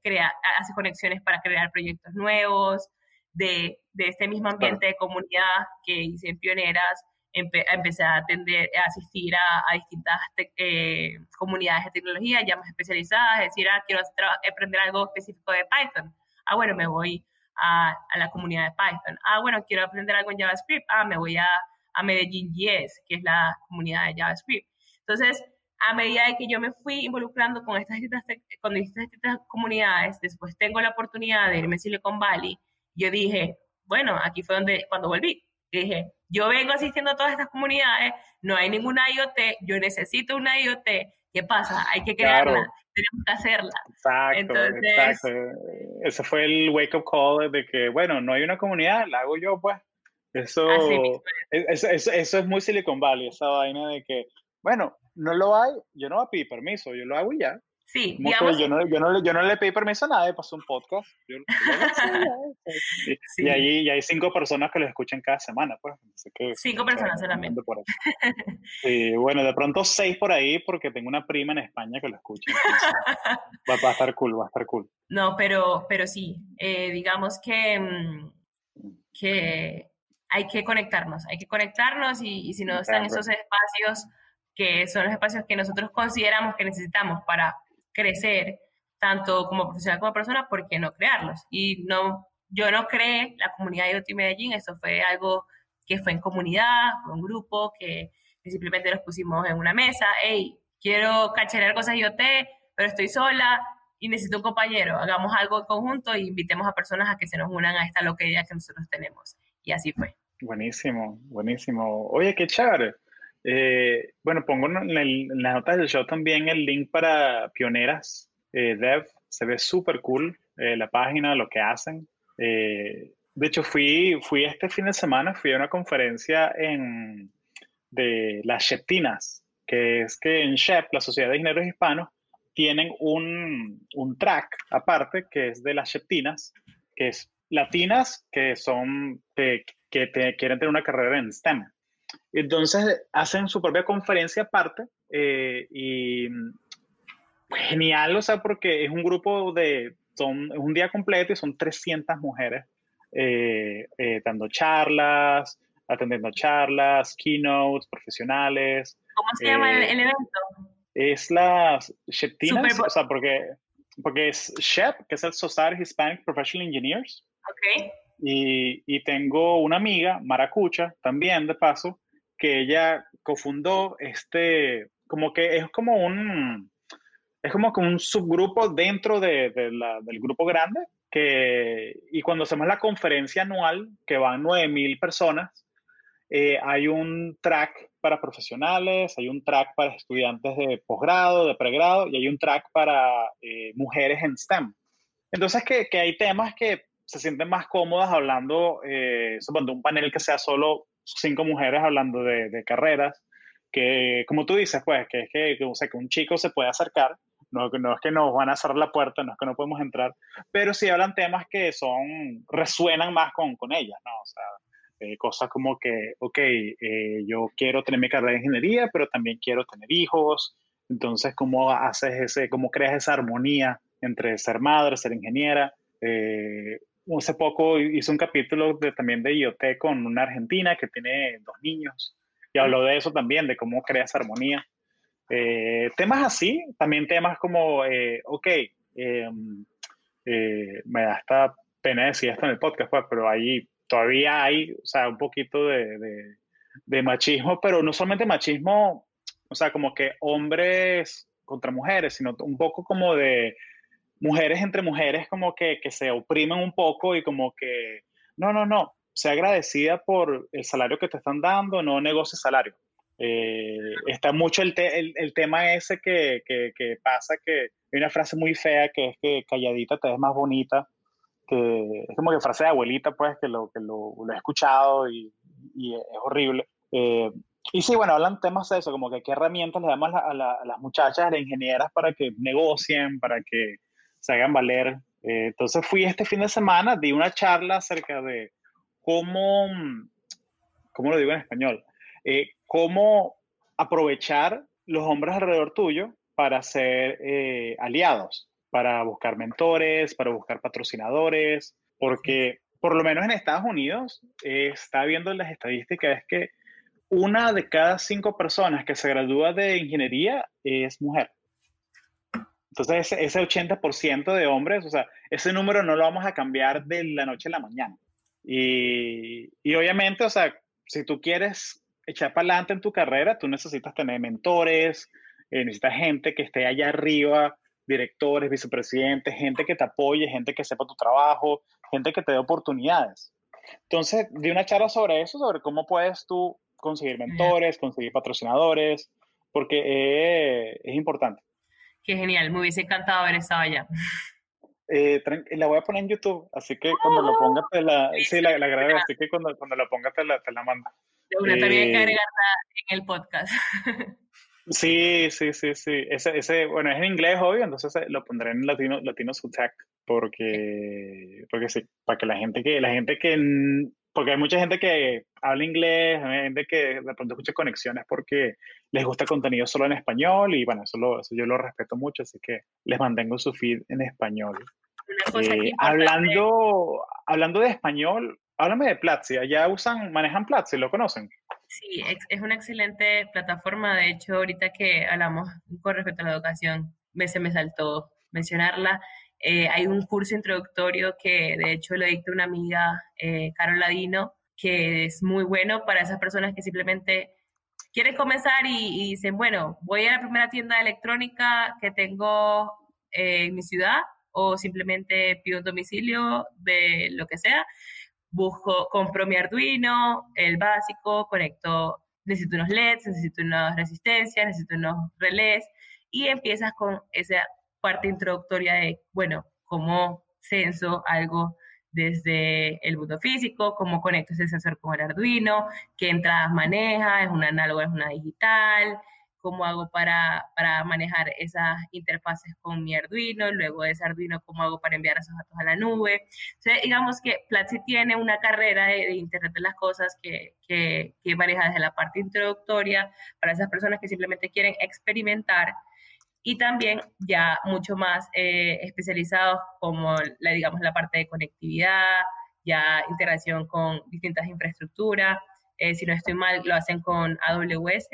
crea, hace conexiones para crear proyectos nuevos, de, de este mismo ambiente de comunidad que hice en Pioneras, empecé a, atender, a asistir a, distintas eh, comunidades de tecnología ya más especializadas, es decir, ah, quiero aprender algo específico de Python. Ah, bueno, me voy a, a, la comunidad de Python. Ah, bueno, quiero aprender algo en JavaScript. Ah, me voy a a Medellín Yes, que es la comunidad de JavaScript. Entonces, a medida de que yo me fui involucrando con estas distintas, con distintas comunidades, después tengo la oportunidad de irme a Silicon Valley, yo dije, bueno, aquí fue donde, cuando volví, dije, yo vengo asistiendo a todas estas comunidades, no hay ninguna IoT, yo necesito una IoT, ¿qué pasa? Hay que crearla, tenemos que hacerla. Exacto, exacto. Ese fue el wake-up call de que, bueno, no hay una comunidad, la hago yo, pues. Eso, eso, eso, es muy Silicon Valley, esa vaina de que, bueno, no lo hay, yo no voy a pedir permiso, yo lo hago y ya. Sí, digamos, yo, no, yo, no, yo no le pedí permiso a nadie, pasó un podcast. y, ahí y hay cinco personas que lo escuchan cada semana, pues. cinco personas solamente. sí, bueno, de pronto seis por ahí porque tengo una prima en España que lo escucha. va, a estar cool, va a estar cool. No, pero, pero sí, eh, digamos que, mm, que hay que conectarnos, hay que conectarnos y, si no están esos espacios que son los espacios que nosotros consideramos que necesitamos para crecer, tanto como profesional como persona, ¿por qué no crearlos? Y no, yo no creé la comunidad de IoT Medellín, eso fue algo que fue en comunidad, fue un grupo que, simplemente nos pusimos en una mesa, hey, quiero cacherear cosas IoT, pero estoy sola y necesito un compañero, hagamos algo en conjunto e invitemos a personas a que se nos unan a esta loquería que nosotros tenemos. Y así fue. Buenísimo, buenísimo. Oye, qué chévere. Eh, bueno, pongo en, las notas del show también el link para Pioneras eh, Dev. Se ve súper cool eh, la página, lo que hacen. de hecho, fui, fui este fin de semana, fui a una conferencia en, de las Sheptinas, que es que en Shep, la Sociedad de Ingenieros Hispanos, tienen un, un track aparte que es de las Sheptinas, que es latinas que son, que, que quieren tener una carrera en STEM. Entonces hacen su propia conferencia aparte eh, y genial, o sea, porque es un grupo de, son, es un día completo y son 300 mujeres eh, eh, dando charlas, atendiendo charlas, keynotes, profesionales. ¿Cómo se llama el, evento? Es las Sheptinas, o sea, porque, porque es SHEP, que es el Society Hispanic Professional Engineers. Ok. Y, y, tengo una amiga, Maracucha, también de paso, que ella cofundó este, como que es como un, es como que un subgrupo dentro de, de la, del grupo grande, que, y cuando hacemos la conferencia anual, que van 9.000 personas, eh, hay un track para profesionales, hay un track para estudiantes de posgrado, de pregrado, y hay un track para eh, mujeres en STEM. Entonces, que, que, hay temas que se sienten más cómodas hablando, eh, un panel que sea solo cinco mujeres hablando de, de, carreras, que como tú dices, pues, que es que, o sea, que un chico se puede acercar, no, no es que nos van a cerrar la puerta, no es que no podemos entrar, pero sí hablan temas que son, resuenan más con, con ellas, ¿no? O sea, eh, cosas como que, ok, eh, yo quiero tener mi carrera de ingeniería, pero también quiero tener hijos, entonces, ¿cómo haces ese, cómo creas esa armonía entre ser madre, ser ingeniera? Eh, hace poco hice un capítulo de, también de IoT con una argentina que tiene dos niños y habló de eso también, de cómo creas armonía. Eh, temas así, también temas como, eh, ok, em, eh, me da esta pena decir esto en el podcast, pues, pero ahí todavía hay, o sea, un poquito de, de, de machismo, pero no solamente machismo, o sea, como que hombres contra mujeres, sino un poco como de mujeres entre mujeres como que, que se oprimen un poco y como que, no, no, no, sea agradecida por el salario que te están dando, no negocie salario. Eh, está mucho el, el, el, tema ese que, que, que, pasa, que hay una frase muy fea que es que calladita te ves más bonita, que es como que frase de abuelita, pues, que lo, que lo, lo he escuchado y, y es horrible. Eh, y sí, bueno, hablan temas de eso, como que qué herramientas le damos a, la, a, las muchachas, a las ingenieras para que negocien, para que se hagan valer. Eh, entonces fui este fin de semana, di una charla acerca de cómo, ¿cómo lo digo en español? Eh, cómo aprovechar los hombres alrededor tuyo para ser eh, aliados, para buscar mentores, para buscar patrocinadores, porque por lo menos en Estados Unidos está viendo las estadísticas es que una de cada cinco personas que se gradúa de ingeniería es mujer. Entonces, ese, ese 80% de hombres, o sea, ese número no lo vamos a cambiar de la noche a la mañana. Y, y obviamente, o sea, si tú quieres echar para adelante en tu carrera, tú necesitas tener mentores, eh, necesitas gente que esté allá arriba, directores, vicepresidentes, gente que te apoye, gente que sepa tu trabajo, gente que te dé oportunidades. Entonces, di una charla sobre eso, sobre cómo puedes tú conseguir mentores, conseguir patrocinadores, porque eh, es importante. Qué genial, me hubiese encantado haber estado allá. Eh, la voy a poner en YouTube, así que cuando lo ponga te la... Sí, la, la grabé, así que cuando, cuando la ponga te la, te la mando. Una, eh, también hay que agregarla en el podcast. Sí, sí, sí, sí. Ese, ese, bueno, es en inglés, obvio, entonces eh, lo pondré en latino, latino subtech, porque, porque sí, para que la gente que, la gente que porque hay mucha gente que habla inglés, hay gente que de pronto escucha conexiones porque les gusta el contenido solo en español y bueno, eso, yo lo respeto mucho, así que les mantengo su feed en español. Eh, hablando, hablando de español, háblame de Platzi, ¿ya usan, manejan Platzi, lo conocen? Sí, es una excelente plataforma, de hecho ahorita que hablamos con respecto a la educación, me, se me saltó mencionarla, eh, hay un curso introductorio que de hecho lo dicta una amiga, eh, Carol Ladino, que es muy bueno para esas personas que simplemente quieren comenzar y, dicen, bueno, voy a la primera tienda de electrónica que tengo eh, en mi ciudad o simplemente pido un domicilio de lo que sea, busco, compro mi Arduino, el básico, conecto, necesito unos LEDs, necesito unas resistencias, necesito unos relés y empiezas con esa parte introductoria de, bueno, cómo censo algo desde el mundo físico, cómo conecto ese sensor con el Arduino, qué entradas maneja, es una análoga, es una digital, cómo hago para, para, manejar esas interfaces con mi Arduino, luego de ese Arduino, cómo hago para enviar esos datos a la nube. Entonces, digamos que Platzi tiene una carrera de, Internet de las Cosas que, que, que, maneja desde la parte introductoria para esas personas que simplemente quieren experimentar y también ya mucho más eh, especializados como la, digamos, la parte de conectividad, ya integración con distintas infraestructuras. Eh, si no estoy mal, lo hacen con AWS,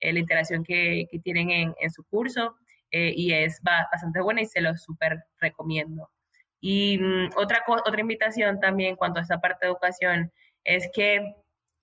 eh, la integración que, que tienen en, en, su curso y es bastante buena y se lo súper recomiendo. Y mm, otra, otra invitación también cuanto a esta parte de educación es que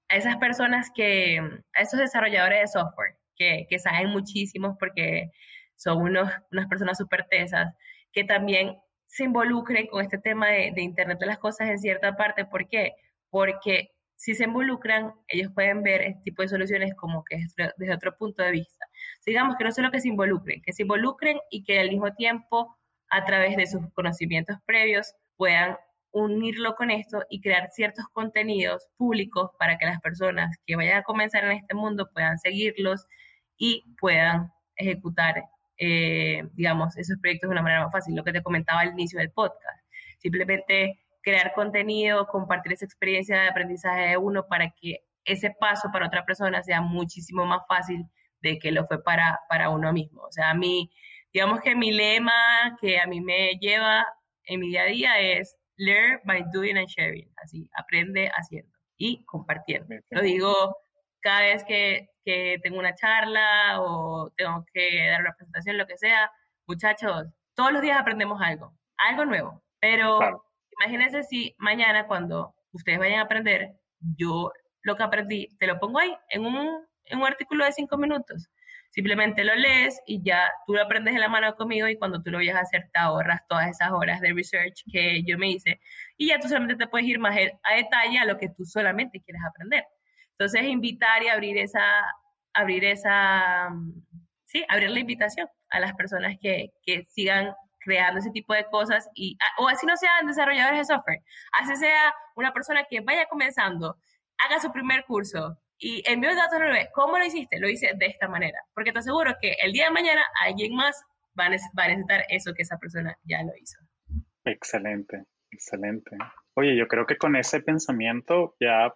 a esas personas que, a esos desarrolladores de software, que, que saben muchísimos porque son unos, unas personas súper tesas, que también se involucren con este tema de, Internet de las Cosas en cierta parte. ¿Por qué? Porque si se involucran, ellos pueden ver este tipo de soluciones como que desde otro punto de vista. digamos que no solo que se involucren, que se involucren y que al mismo tiempo, a través de sus conocimientos previos, puedan unirlo con esto y crear ciertos contenidos públicos para que las personas que vayan a comenzar en este mundo puedan seguirlos y puedan ejecutar eh, digamos, esos proyectos de una manera más fácil. Lo que te comentaba al inicio del podcast. Simplemente crear contenido, compartir esa experiencia de aprendizaje de uno para que ese paso para otra persona sea muchísimo más fácil de que lo fue para, para uno mismo. O sea, a mí, digamos que mi lema que a mí me lleva en mi día a día es learn by doing and sharing. Así, aprende haciendo y compartiendo. Lo digo cada vez que, que tengo una charla o tengo que dar una presentación, lo que sea, muchachos, todos los días aprendemos algo, algo nuevo. Pero imagínense si mañana cuando ustedes vayan a aprender, yo lo que aprendí, te lo pongo ahí en un, en un artículo de cinco minutos. Simplemente lo lees y ya tú lo aprendes en la mano conmigo y cuando tú lo vayas a hacer te ahorras todas esas horas de research que yo me hice y ya tú solamente te puedes ir más a detalle a lo que tú solamente quieres aprender. Entonces, invitar y abrir esa, abrir esa, sí, abrir la invitación a las personas que, que sigan creando ese tipo de cosas y, ah, o así no sean desarrolladores de software, así sea una persona que vaya comenzando, haga su primer curso y envíe datos. ¿Cómo lo hiciste? Lo hice de esta manera, porque te aseguro que el día de mañana alguien más va a, va a necesitar eso que esa persona ya lo hizo. Excelente, excelente. Oye, yo creo que con ese pensamiento ya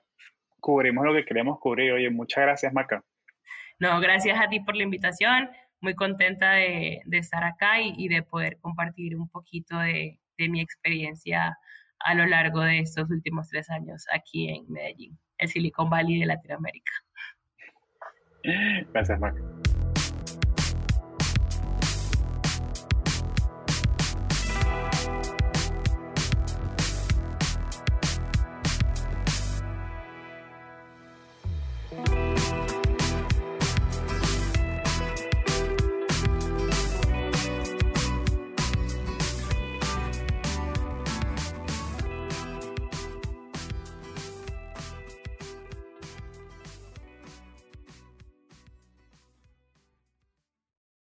cubrimos lo que queremos cubrir. Oye, muchas gracias, Maca. No, gracias a ti por la invitación. Muy contenta de, estar acá y, de poder compartir un poquito de, mi experiencia a lo largo de estos últimos tres años aquí en Medellín, el Silicon Valley de Latinoamérica. Gracias, Maca.